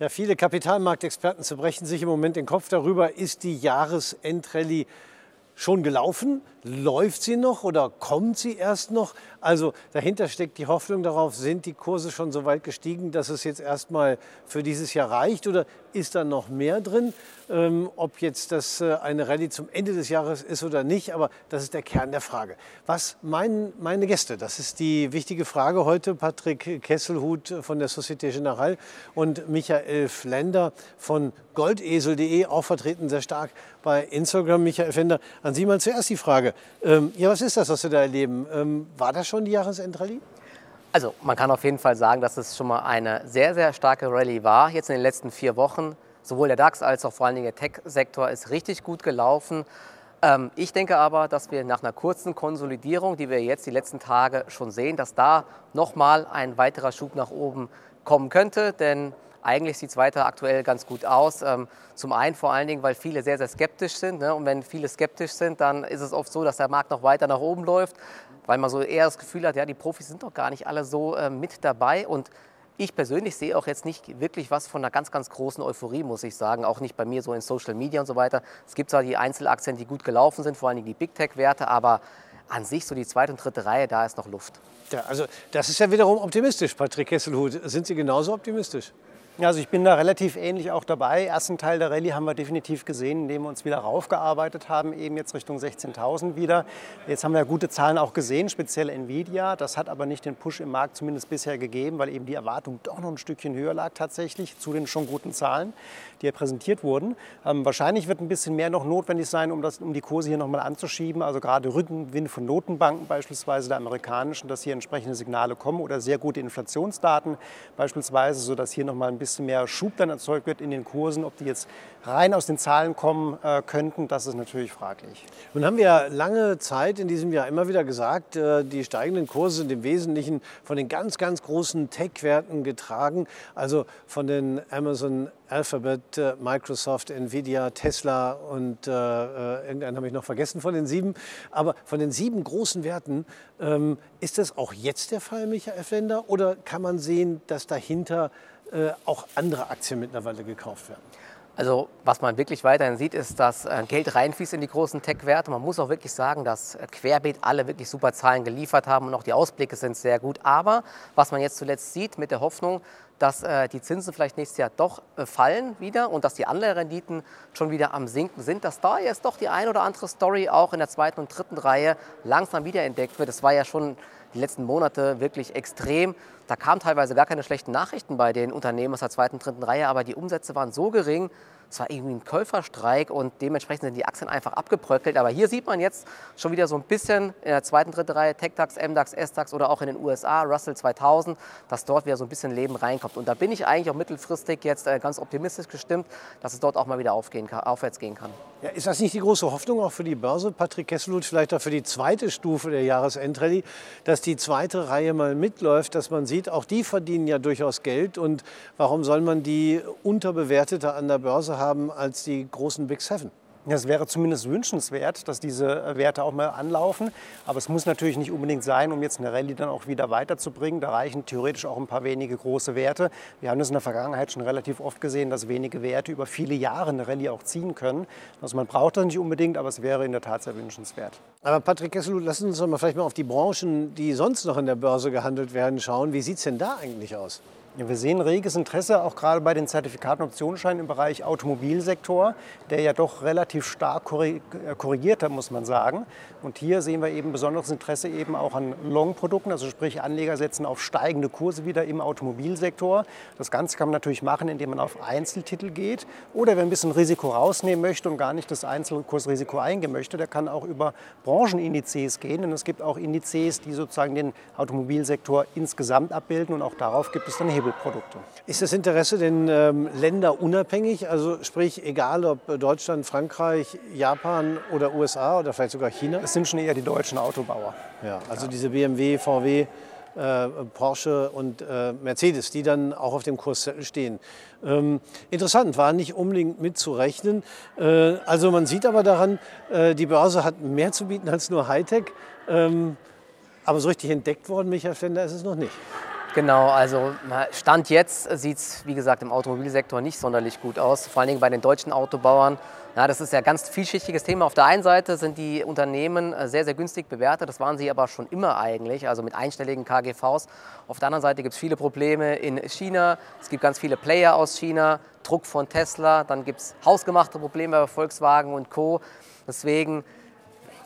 Ja, viele Kapitalmarktexperten zerbrechen sich im Moment den Kopf darüber, ist die Jahresendrallye schon gelaufen? Läuft sie noch oder kommt sie erst noch? Also dahinter steckt die Hoffnung darauf, sind die Kurse schon so weit gestiegen, dass es jetzt erstmal für dieses Jahr reicht oder ist da noch mehr drin? Ähm, ob jetzt das äh, eine Rallye zum Ende des Jahres ist oder nicht, aber das ist der Kern der Frage. Was meinen meine Gäste? Das ist die wichtige Frage heute. Patrick Kesselhut von der Societe Generale und Michael Flender von goldesel.de, auch vertreten sehr stark bei Instagram. Michael Flender, an Sie mal zuerst die Frage. Ähm, ja, was ist das, was Sie da erleben? Ähm, war das schon die Jahresendrallye? Also man kann auf jeden Fall sagen, dass es schon mal eine sehr, sehr starke Rallye war, jetzt in den letzten vier Wochen. Sowohl der DAX als auch vor allen Dingen der Tech-Sektor ist richtig gut gelaufen. Ähm, ich denke aber, dass wir nach einer kurzen Konsolidierung, die wir jetzt die letzten Tage schon sehen, dass da nochmal ein weiterer Schub nach oben kommen könnte. Denn eigentlich sieht es weiter aktuell ganz gut aus. Ähm, zum einen vor allen Dingen, weil viele sehr, sehr skeptisch sind. Ne? Und wenn viele skeptisch sind, dann ist es oft so, dass der Markt noch weiter nach oben läuft weil man so eher das Gefühl hat, ja, die Profis sind doch gar nicht alle so äh, mit dabei. Und ich persönlich sehe auch jetzt nicht wirklich was von einer ganz, ganz großen Euphorie, muss ich sagen. Auch nicht bei mir so in Social Media und so weiter. Es gibt zwar die Einzelaktien, die gut gelaufen sind, vor allem die Big Tech-Werte, aber an sich so die zweite und dritte Reihe, da ist noch Luft. Ja, also das ist ja wiederum optimistisch, Patrick Kesselhut. Sind Sie genauso optimistisch? Also ich bin da relativ ähnlich auch dabei. Ersten Teil der Rallye haben wir definitiv gesehen, indem wir uns wieder raufgearbeitet haben, eben jetzt Richtung 16.000 wieder. Jetzt haben wir gute Zahlen auch gesehen, speziell Nvidia. Das hat aber nicht den Push im Markt zumindest bisher gegeben, weil eben die Erwartung doch noch ein Stückchen höher lag tatsächlich zu den schon guten Zahlen, die ja präsentiert wurden. Ähm, wahrscheinlich wird ein bisschen mehr noch notwendig sein, um, das, um die Kurse hier nochmal anzuschieben. Also gerade Rückenwind von Notenbanken beispielsweise der amerikanischen, dass hier entsprechende Signale kommen oder sehr gute Inflationsdaten beispielsweise, sodass hier nochmal ein bisschen bisschen mehr Schub dann erzeugt wird in den Kursen. Ob die jetzt rein aus den Zahlen kommen äh, könnten, das ist natürlich fraglich. Nun haben wir lange Zeit in diesem Jahr immer wieder gesagt, äh, die steigenden Kurse sind im Wesentlichen von den ganz, ganz großen Tech-Werten getragen, also von den Amazon, Alphabet, äh, Microsoft, Nvidia, Tesla und äh, äh, irgendeinen habe ich noch vergessen von den sieben. Aber von den sieben großen Werten, ähm, ist das auch jetzt der Fall, Michael Flender? Oder kann man sehen, dass dahinter äh, auch andere Aktien mittlerweile gekauft werden? Also was man wirklich weiterhin sieht, ist, dass äh, Geld reinfließt in die großen Tech-Werte. Man muss auch wirklich sagen, dass äh, querbeet alle wirklich super Zahlen geliefert haben und auch die Ausblicke sind sehr gut. Aber was man jetzt zuletzt sieht mit der Hoffnung, dass die Zinsen vielleicht nächstes Jahr doch fallen wieder und dass die Anleiherenditen schon wieder am Sinken sind, dass da jetzt doch die ein oder andere Story auch in der zweiten und dritten Reihe langsam wiederentdeckt wird. Das war ja schon die letzten Monate wirklich extrem. Da kamen teilweise gar keine schlechten Nachrichten bei den Unternehmen aus der zweiten, dritten Reihe, aber die Umsätze waren so gering, es war irgendwie ein Käuferstreik und dementsprechend sind die Aktien einfach abgebröckelt. Aber hier sieht man jetzt schon wieder so ein bisschen in der zweiten, dritten Reihe TechDAX, MDAX, SDAX oder auch in den USA, Russell 2000, dass dort wieder so ein bisschen Leben reinkommt. Und da bin ich eigentlich auch mittelfristig jetzt äh, ganz optimistisch gestimmt, dass es dort auch mal wieder aufgehen aufwärts gehen kann. Ja, ist das nicht die große Hoffnung auch für die Börse, Patrick Kesselhut, vielleicht auch für die zweite Stufe der Jahresendrallye, dass die zweite Reihe mal mitläuft, dass man sieht, auch die verdienen ja durchaus Geld und warum soll man die unterbewertete an der Börse haben als die großen Big Seven. Es wäre zumindest wünschenswert, dass diese Werte auch mal anlaufen. Aber es muss natürlich nicht unbedingt sein, um jetzt eine Rallye dann auch wieder weiterzubringen. Da reichen theoretisch auch ein paar wenige große Werte. Wir haben das in der Vergangenheit schon relativ oft gesehen, dass wenige Werte über viele Jahre eine Rallye auch ziehen können. Also man braucht das nicht unbedingt, aber es wäre in der Tat sehr wünschenswert. Aber Patrick Kesselut, lassen Sie uns doch mal vielleicht mal auf die Branchen, die sonst noch in der Börse gehandelt werden, schauen. Wie sieht es denn da eigentlich aus? Ja, wir sehen reges Interesse auch gerade bei den Zertifikaten Optionsscheinen im Bereich Automobilsektor, der ja doch relativ stark äh, korrigiert hat, muss man sagen. Und hier sehen wir eben besonderes Interesse eben auch an Long-Produkten, also sprich Anleger setzen auf steigende Kurse wieder im Automobilsektor. Das Ganze kann man natürlich machen, indem man auf Einzeltitel geht oder wer ein bisschen Risiko rausnehmen möchte und gar nicht das Einzelkursrisiko eingehen möchte, der kann auch über Branchenindizes gehen. Denn es gibt auch Indizes, die sozusagen den Automobilsektor insgesamt abbilden und auch darauf gibt es dann Hebel. Hebelprodukte. Ist das Interesse denn ähm, länderunabhängig? Also sprich, egal ob Deutschland, Frankreich, Japan oder USA oder vielleicht sogar China? Es sind schon eher die deutschen Autobauer. Ja, also ja. diese BMW, VW, äh, Porsche und äh, Mercedes, die dann auch auf dem Kurszettel stehen. Ähm, interessant, war nicht unbedingt mitzurechnen. Äh, also man sieht aber daran, äh, die Börse hat mehr zu bieten als nur Hightech. Ähm, aber so richtig entdeckt worden, Michael Flender, ist es noch nicht. Genau, also Stand jetzt sieht es, wie gesagt, im Automobilsektor nicht sonderlich gut aus, vor allen Dingen bei den deutschen Autobauern. Ja, das ist ja ein ganz vielschichtiges Thema. Auf der einen Seite sind die Unternehmen äh, sehr, sehr günstig bewertet. Das waren sie aber schon immer eigentlich, also mit einstelligen KGVs. Auf der anderen Seite gibt es viele Probleme in China. Es gibt ganz viele Player aus China, Druck von Tesla. Dann gibt es hausgemachte Probleme bei Volkswagen und Co. Deswegen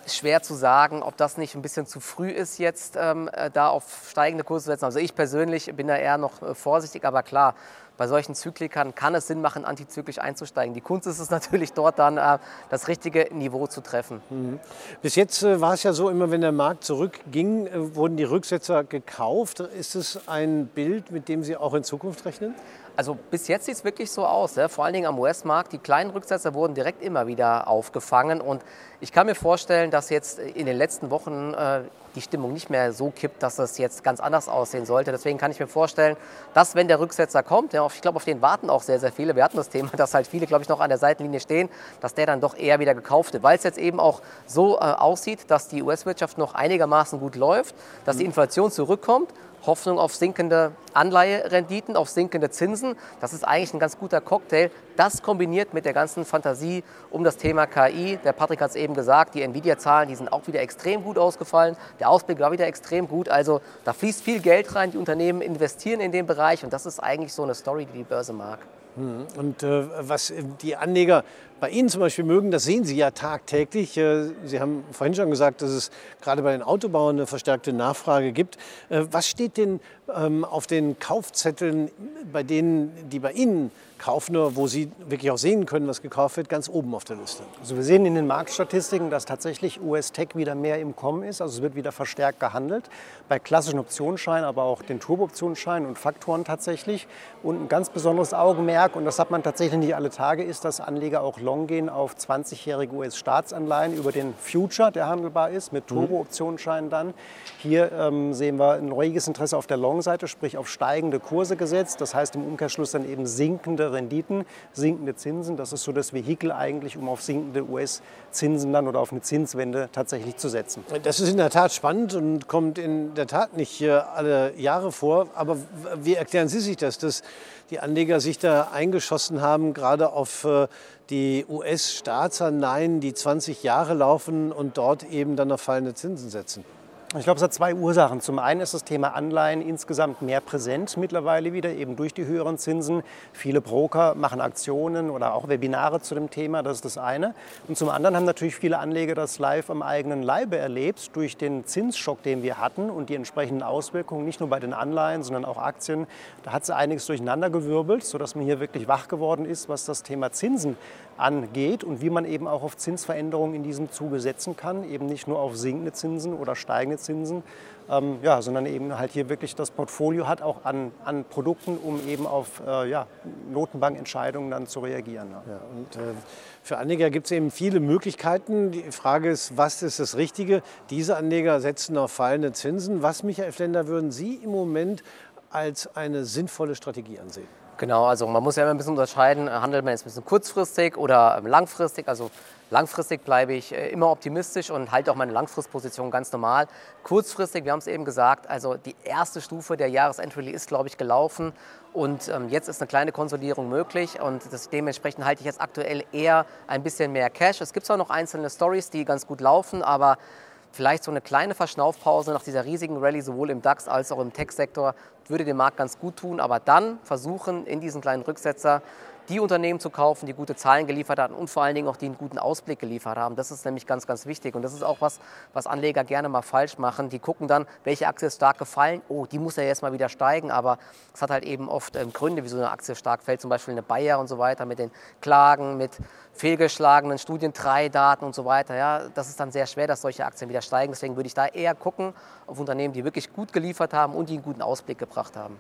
schwer zu sagen, ob das nicht ein bisschen zu früh ist, jetzt ähm, äh, da auf steigende Kurse zu setzen. Also ich persönlich bin da eher noch äh, vorsichtig, aber klar, bei solchen Zyklikern kann es Sinn machen, antizyklisch einzusteigen. Die Kunst ist es natürlich dort dann, äh, das richtige Niveau zu treffen. Mhm. Bis jetzt äh, war es ja so, immer wenn der Markt zurückging, äh, wurden die Rücksetzer gekauft. Ist es ein Bild, mit dem Sie auch in Zukunft rechnen? Also bis jetzt sieht es wirklich so aus. Ja? Vor allen Dingen am US-Markt. Die kleinen Rücksetzer wurden direkt immer wieder aufgefangen. Und ich kann mir vorstellen, dass jetzt in den letzten Wochen äh, die Stimmung nicht mehr so kippt, dass es jetzt ganz anders aussehen sollte. Deswegen kann ich mir vorstellen, dass wenn der Rücksetzer kommt, ja, ich glaube, auf den warten auch sehr, sehr viele. Wir hatten das Thema, dass halt viele, glaube ich, noch an der Seitenlinie stehen, dass der dann doch eher wieder gekauft wird. Weil es jetzt eben auch so äh, aussieht, dass die US-Wirtschaft noch einigermaßen gut läuft, dass die Inflation zurückkommt Hoffnung auf sinkende Anleiherenditen, auf sinkende Zinsen. Das ist eigentlich ein ganz guter Cocktail. Das kombiniert mit der ganzen Fantasie um das Thema KI. Der Patrick hat es eben gesagt, die Nvidia-Zahlen, die sind auch wieder extrem gut ausgefallen. Der Ausblick war wieder extrem gut. Also da fließt viel Geld rein. Die Unternehmen investieren in den Bereich und das ist eigentlich so eine Story, die die Börse mag. Hm. Und äh, was die Anleger bei Ihnen zum Beispiel mögen, das sehen Sie ja tagtäglich. Äh, Sie haben vorhin schon gesagt, dass es gerade bei den Autobauern eine verstärkte Nachfrage gibt. Äh, was steht denn ähm, auf den Kaufzetteln bei denen, die bei Ihnen kaufen, wo Sie wirklich auch sehen können, was gekauft wird, ganz oben auf der Liste? Also wir sehen in den Marktstatistiken, dass tatsächlich US-Tech wieder mehr im Kommen ist. Also es wird wieder verstärkt gehandelt. Bei klassischen Optionsscheinen, aber auch den Turbo-Optionsscheinen und Faktoren tatsächlich. Und ein ganz besonderes Augenmerk, und das hat man tatsächlich nicht alle Tage, ist, dass Anleger auch long gehen auf 20-jährige US-Staatsanleihen über den Future, der handelbar ist, mit mhm. Turbo-Optionsscheinen dann. Hier ähm, sehen wir ein reges Interesse auf der Long-Seite, sprich auf steigende Kurse gesetzt. Das heißt im Umkehrschluss dann eben sinkende Renditen, sinkende Zinsen. Das ist so das Vehikel eigentlich, um auf sinkende US-Zinsen dann oder auf eine Zinswende tatsächlich zu setzen. Das ist in der Tat spannend und kommt in der Tat nicht alle Jahre vor. Aber wie erklären Sie sich das, dass die Anleger sich da eingeschossen haben, gerade auf äh, die US-Staatsanleihen, die 20 Jahre laufen und dort eben dann auf fallende Zinsen setzen? Ich glaube, es hat zwei Ursachen. Zum einen ist das Thema Anleihen insgesamt mehr präsent mittlerweile wieder, eben durch die höheren Zinsen. Viele Broker machen Aktionen oder auch Webinare zu dem Thema, das ist das eine. Und zum anderen haben natürlich viele Anleger das live am eigenen Leibe erlebt, durch den Zinsschock, den wir hatten und die entsprechenden Auswirkungen, nicht nur bei den Anleihen, sondern auch Aktien. Da hat sie einiges durcheinandergewirbelt, sodass man hier wirklich wach geworden ist, was das Thema Zinsen angeht und wie man eben auch auf Zinsveränderungen in diesem Zuge setzen kann, eben nicht nur auf sinkende Zinsen oder steigende Zinsen, ähm, ja, sondern eben halt hier wirklich das Portfolio hat auch an, an Produkten, um eben auf äh, ja, Notenbankentscheidungen dann zu reagieren. Ja. Ja, und, äh, für Anleger gibt es eben viele Möglichkeiten. Die Frage ist, was ist das Richtige? Diese Anleger setzen auf fallende Zinsen. Was, Michael Flender, würden Sie im Moment als eine sinnvolle Strategie ansehen? Genau, also man muss ja immer ein bisschen unterscheiden, handelt man jetzt ein bisschen kurzfristig oder ähm, langfristig. Also langfristig bleibe ich äh, immer optimistisch und halte auch meine Langfristposition ganz normal. Kurzfristig, wir haben es eben gesagt, also die erste Stufe der Jahresendrally ist, glaube ich, gelaufen und ähm, jetzt ist eine kleine Konsolidierung möglich und das, dementsprechend halte ich jetzt aktuell eher ein bisschen mehr Cash. Es gibt zwar noch einzelne Stories, die ganz gut laufen, aber vielleicht so eine kleine Verschnaufpause nach dieser riesigen Rallye sowohl im DAX als auch im Tech-Sektor würde dem Markt ganz gut tun. Aber dann versuchen in diesen kleinen Rücksetzer die Unternehmen zu kaufen, die gute Zahlen geliefert haben und vor allen Dingen auch die einen guten Ausblick geliefert haben. Das ist nämlich ganz, ganz wichtig. Und das ist auch was, was Anleger gerne mal falsch machen. Die gucken dann, welche Aktie ist stark gefallen. Oh, die muss ja jetzt mal wieder steigen. Aber es hat halt eben oft ähm, Gründe, wieso eine Aktie stark fällt. Zum Beispiel eine Bayer und so weiter mit den Klagen, mit fehlgeschlagenen Studien, drei Daten und so weiter. Ja, das ist dann sehr schwer, dass solche Aktien wieder steigen. Deswegen würde ich da eher gucken auf Unternehmen, die wirklich gut geliefert haben und die einen guten Ausblick gebracht haben.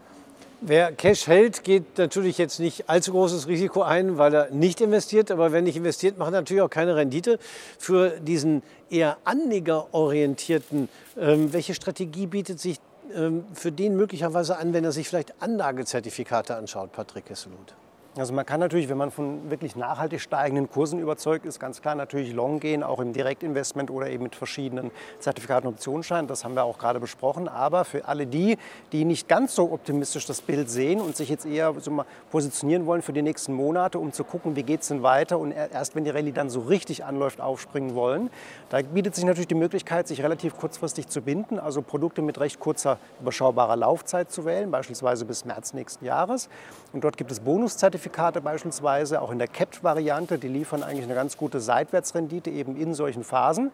Wer Cash hält, geht natürlich jetzt nicht allzu großes Risiko ein, weil er nicht investiert. Aber wenn nicht investiert, macht natürlich auch keine Rendite. Für diesen eher anlegerorientierten, ähm, welche Strategie bietet sich ähm, für den möglicherweise an, wenn er sich vielleicht Anlagezertifikate anschaut, Patrick Kesselut? Also man kann natürlich, wenn man von wirklich nachhaltig steigenden Kursen überzeugt ist, ganz klar natürlich long gehen, auch im Direktinvestment oder eben mit verschiedenen Zertifikaten und Optionsscheinen. Das haben wir auch gerade besprochen. Aber für alle die, die nicht ganz so optimistisch das Bild sehen und sich jetzt eher so mal positionieren wollen für die nächsten Monate, um zu gucken, wie geht es denn weiter und erst wenn die Rallye dann so richtig anläuft, aufspringen wollen, da bietet sich natürlich die Möglichkeit, sich relativ kurzfristig zu binden, also Produkte mit recht kurzer, überschaubarer Laufzeit zu wählen, beispielsweise bis März nächsten Jahres. Und dort gibt es Bonuszertifikate Zertifikate beispielsweise, auch in der Capped-Variante, die liefern eigentlich eine ganz gute Seitwärtsrendite eben in solchen Phasen,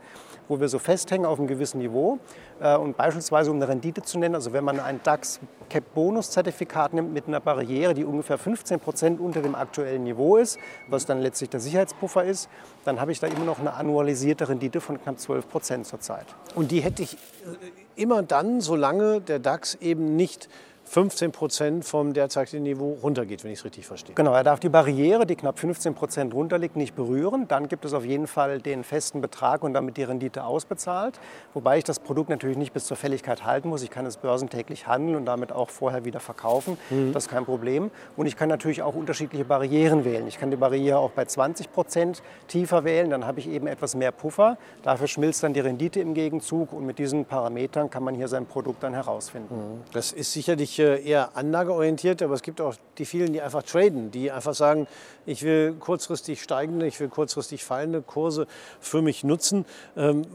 wo wir so festhängen auf einem gewissen Niveau. Äh, und beispielsweise, um eine Rendite zu nennen, also wenn man ein DAX Cap Bonus-Zertifikat nimmt mit einer Barriere, die ungefähr 15 Prozent unter dem aktuellen Niveau ist, was dann letztlich der Sicherheitspuffer ist, dann habe ich da immer noch eine annualisierte Rendite von knapp 12 Prozent zurzeit. Und die hätte ich äh, immer dann, solange der DAX eben nicht 15 Prozent vom derzeitigen Niveau runtergeht, wenn ich es richtig verstehe. Genau, er darf die Barriere, die knapp 15 Prozent runterliegt, nicht berühren. Dann gibt es auf jeden Fall den festen Betrag und damit die Rendite ausbezahlt. Wobei ich das Produkt natürlich nicht bis zur Fälligkeit halten muss. Ich kann es börsentäglich handeln und damit auch vorher wieder verkaufen. Mhm. Das ist kein Problem. Und ich kann natürlich auch unterschiedliche Barrieren wählen. Ich kann die Barriere auch bei 20 Prozent tiefer wählen. Dann habe ich eben etwas mehr Puffer. Dafür schmilzt dann die Rendite im Gegenzug. Und mit diesen Parametern kann man hier sein Produkt dann herausfinden. Mhm. Das ist sicherlich eher anlageorientiert, aber es gibt auch die vielen, die einfach traden, die einfach sagen, ich will kurzfristig steigende, ich will kurzfristig fallende Kurse für mich nutzen. Ähm,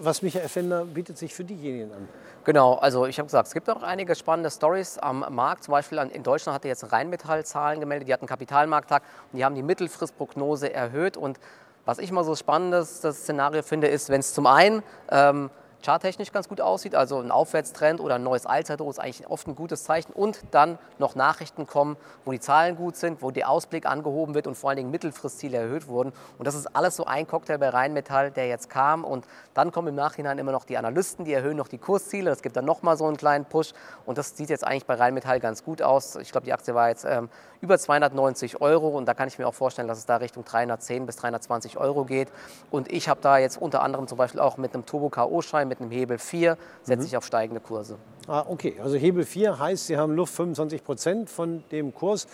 was Michael Fender bietet sich für diejenigen an? Genau, also ich habe gesagt, es gibt auch einige spannende Stories am Markt. Zum Beispiel in Deutschland hatte jetzt Rheinmetall Zahlen gemeldet, die hatten Kapitalmarkttag und die haben die Mittelfristprognose erhöht. Und was ich mal so spannendes das Szenario finde, ist, wenn es zum einen ähm, charttechnisch ganz gut aussieht, also ein Aufwärtstrend oder ein neues Allzeithoch ist eigentlich oft ein gutes Zeichen. Und dann noch Nachrichten kommen, wo die Zahlen gut sind, wo der Ausblick angehoben wird und vor allen Dingen Mittelfristziele erhöht wurden. Und das ist alles so ein Cocktail bei Rheinmetall, der jetzt kam. Und dann kommen im Nachhinein immer noch die Analysten, die erhöhen noch die Kursziele, das gibt dann nochmal so einen kleinen Push. Und das sieht jetzt eigentlich bei Rheinmetall ganz gut aus. Ich glaube, die Aktie war jetzt ähm, über 290 Euro. Und da kann ich mir auch vorstellen, dass es da Richtung 310 bis 320 Euro geht. Und ich habe da jetzt unter anderem zum Beispiel auch mit einem Turbo-KO-Schein mit einem Hebel 4 setze mhm. ich auf steigende Kurse. Ah, okay, also Hebel 4 heißt, Sie haben Luft 25 Prozent von dem Kurs.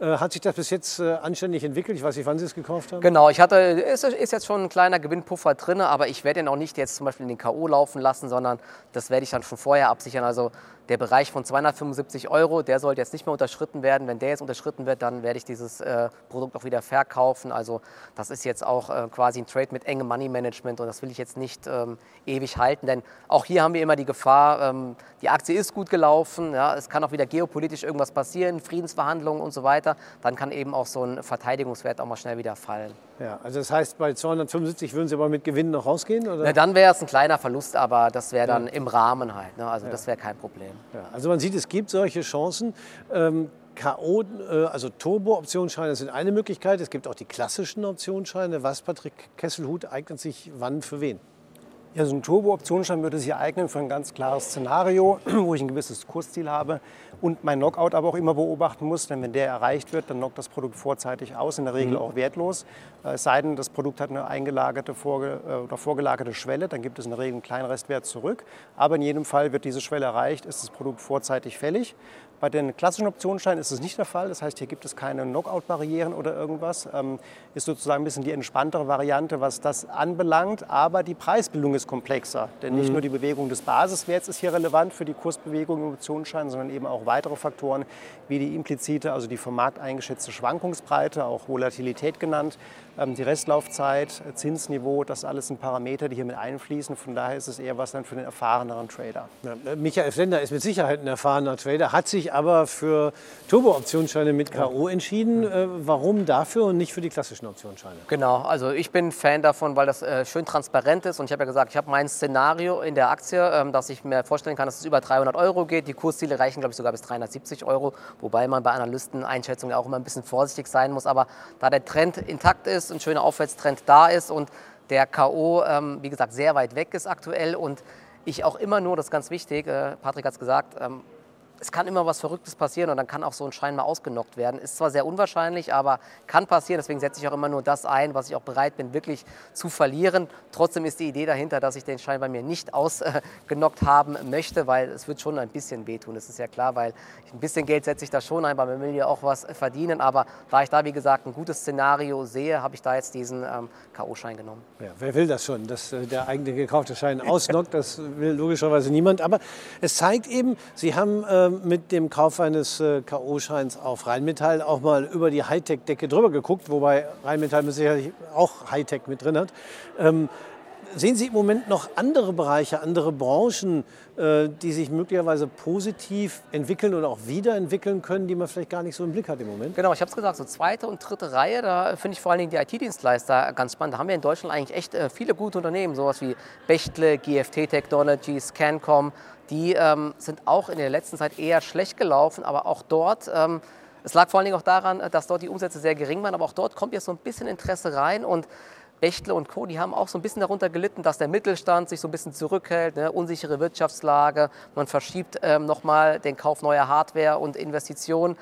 Äh, hat sich das bis jetzt äh, anständig entwickelt? Ich weiß nicht, wann Sie es gekauft haben. Genau, ich hatte, ist, ist jetzt schon ein kleiner Gewinnpuffer drin, aber ich werde ihn auch nicht jetzt zum Beispiel in den K.O. laufen lassen, sondern das werde ich dann schon vorher absichern. Also der Bereich von 275 Euro, der sollte jetzt nicht mehr unterschritten werden. Wenn der jetzt unterschritten wird, dann werde ich dieses äh, Produkt auch wieder verkaufen. Also das ist jetzt auch äh, quasi ein Trade mit engem Money Management und das will ich jetzt nicht ähm, ewig halten, denn auch hier haben wir immer die Gefahr, ähm, die Aktie ist gut gelaufen, ja, es kann auch wieder geopolitisch irgendwas passieren, Friedensverhandlungen und so weiter, dann kann eben auch so ein Verteidigungswert auch mal schnell wieder fallen. Ja, also das heißt, bei 275 würden Sie aber mit Gewinn noch rausgehen? Oder? Na, dann wäre es ein kleiner Verlust, aber das wäre dann ja. im Rahmen halt. Ne? Also ja. das wäre kein Problem. Ja, also man sieht, es gibt solche Chancen. Ähm, K.O., äh, also Turbo-Optionsscheine sind eine Möglichkeit. Es gibt auch die klassischen Optionsscheine. Was, Patrick Kesselhut, eignet sich wann für wen? Ja, so ein Turbo-Optionsschein würde sich eignen für ein ganz klares Szenario, wo ich ein gewisses Kursziel habe und mein Knockout aber auch immer beobachten muss, denn wenn der erreicht wird, dann knockt das Produkt vorzeitig aus, in der Regel mhm. auch wertlos. Äh, es sei denn, das Produkt hat eine eingelagerte vorge äh, oder vorgelagerte Schwelle, dann gibt es in der Regel einen kleinen Restwert zurück. Aber in jedem Fall wird diese Schwelle erreicht, ist das Produkt vorzeitig fällig. Bei den klassischen Optionsscheinen ist es nicht der Fall. Das heißt, hier gibt es keine Knockout-Barrieren oder irgendwas. Ähm, ist sozusagen ein bisschen die entspanntere Variante, was das anbelangt. Aber die Preisbildung ist komplexer. Denn nicht mhm. nur die Bewegung des Basiswerts ist hier relevant für die Kursbewegung im Optionsschein, sondern eben auch weitere Faktoren wie die implizite, also die vom Markt eingeschätzte Schwankungsbreite, auch Volatilität genannt, ähm, die Restlaufzeit, Zinsniveau, das alles sind Parameter, die hier mit einfließen. Von daher ist es eher was dann für den erfahreneren Trader. Ja, äh, Michael Flender ist mit Sicherheit ein erfahrener Trader, hat sich aber für Turbo-Optionsscheine mit K.O. entschieden. Äh, warum dafür und nicht für die klassischen Optionsscheine? Genau, also ich bin Fan davon, weil das äh, schön transparent ist. Und ich habe ja gesagt, ich habe mein Szenario in der Aktie, ähm, dass ich mir vorstellen kann, dass es über 300 Euro geht. Die Kursziele reichen, glaube ich, sogar bis 370 Euro. Wobei man bei Analysteneinschätzungen auch immer ein bisschen vorsichtig sein muss. Aber da der Trend intakt ist, ist, ein schöner Aufwärtstrend da ist und der K.O., ähm, wie gesagt, sehr weit weg ist aktuell und ich auch immer nur, das ist ganz wichtig, äh, Patrick hat es gesagt, ähm, es kann immer was Verrücktes passieren und dann kann auch so ein Schein mal ausgenockt werden. Ist zwar sehr unwahrscheinlich, aber kann passieren. Deswegen setze ich auch immer nur das ein, was ich auch bereit bin, wirklich zu verlieren. Trotzdem ist die Idee dahinter, dass ich den Schein bei mir nicht ausgenockt haben möchte, weil es wird schon ein bisschen wehtun. Das ist ja klar, weil ein bisschen Geld setze ich da schon ein, weil man will ja auch was verdienen. Aber da ich da, wie gesagt, ein gutes Szenario sehe, habe ich da jetzt diesen ähm, K.O.-Schein genommen. Ja, wer will das schon, dass äh, der eigene gekaufte Schein ausnockt? Das will logischerweise niemand. Aber es zeigt eben, Sie haben ähm, mit dem Kauf eines äh, K.O.-Scheins auf Rheinmetall auch mal über die Hightech-Decke drüber geguckt, wobei Rheinmetall sicherlich auch Hightech mit drin hat. Ähm, sehen Sie im Moment noch andere Bereiche, andere Branchen, äh, die sich möglicherweise positiv entwickeln oder auch wiederentwickeln können, die man vielleicht gar nicht so im Blick hat im Moment? Genau, ich habe es gesagt, so zweite und dritte Reihe, da finde ich vor allen Dingen die IT-Dienstleister ganz spannend. Da haben wir in Deutschland eigentlich echt äh, viele gute Unternehmen, sowas wie Bechtle, GFT Technologies, Cancom, die ähm, sind auch in der letzten Zeit eher schlecht gelaufen, aber auch dort, ähm, es lag vor allen Dingen auch daran, dass dort die Umsätze sehr gering waren, aber auch dort kommt jetzt so ein bisschen Interesse rein und Bechtle und Co., die haben auch so ein bisschen darunter gelitten, dass der Mittelstand sich so ein bisschen zurückhält, ne? unsichere Wirtschaftslage, man verschiebt ähm, nochmal den Kauf neuer Hardware und Investitionen.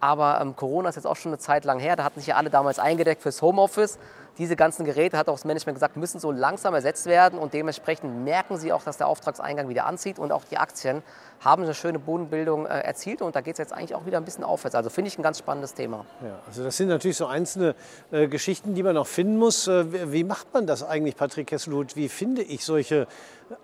Aber ähm, Corona ist jetzt auch schon eine Zeit lang her, da hatten sich ja alle damals eingedeckt fürs Homeoffice diese ganzen Geräte, hat auch das Management gesagt, müssen so langsam ersetzt werden und dementsprechend merken sie auch, dass der Auftragseingang wieder anzieht und auch die Aktien haben eine schöne Bodenbildung äh, erzielt und da geht es jetzt eigentlich auch wieder ein bisschen aufwärts. Also finde ich ein ganz spannendes Thema. Ja, also das sind natürlich so einzelne äh, Geschichten, die man noch finden muss. Äh, wie, macht man das eigentlich, Patrick Kesselhut? Wie finde ich solche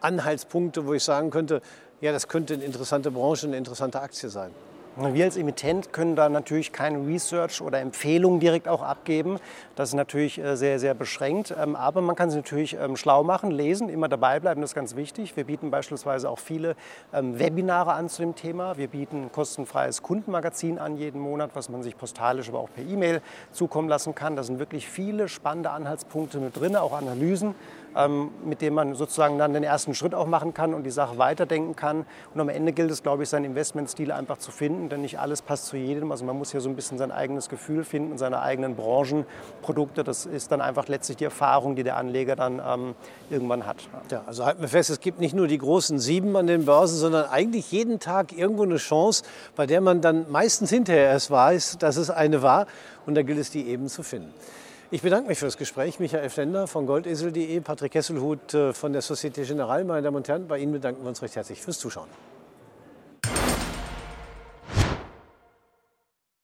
Anhaltspunkte, wo ich sagen könnte, ja, das könnte eine interessante Branche, eine interessante Aktie sein? Wir als Emittent können da natürlich keine Research oder Empfehlungen direkt auch abgeben. Das ist natürlich äh, sehr, sehr beschränkt. Ähm, aber man kann sie natürlich ähm, schlau machen, lesen, immer dabei bleiben, das ist ganz wichtig. Wir bieten beispielsweise auch viele ähm, Webinare an zu dem Thema. Wir bieten ein kostenfreies Kundenmagazin an jeden Monat, was man sich postalisch, aber auch per E-Mail zukommen lassen kann. Da sind wirklich viele spannende Anhaltspunkte mit drin, auch Analysen mit dem man sozusagen dann den ersten Schritt auch machen kann und die Sache weiterdenken kann. Und am Ende gilt es, glaube ich, seinen Investmentstil einfach zu finden, denn nicht alles passt zu jedem. Also man muss ja so ein bisschen sein eigenes Gefühl finden, seine eigenen Branchenprodukte. Das ist dann einfach letztlich die Erfahrung, die der Anleger dann ähm, irgendwann hat. Ja, also halten wir fest, es gibt nicht nur die großen Sieben an den Börsen, sondern eigentlich jeden Tag irgendwo eine Chance, bei der man dann meistens hinterher erst weiß, dass es eine war. Und da gilt es, die eben zu finden. Ich bedanke mich für das Gespräch. Michael Flender von goldesel.de, Patrick Kesselhut äh, von der Societe Generale. Meine Damen und Herren, bei Ihnen bedanken wir uns recht herzlich fürs Zuschauen.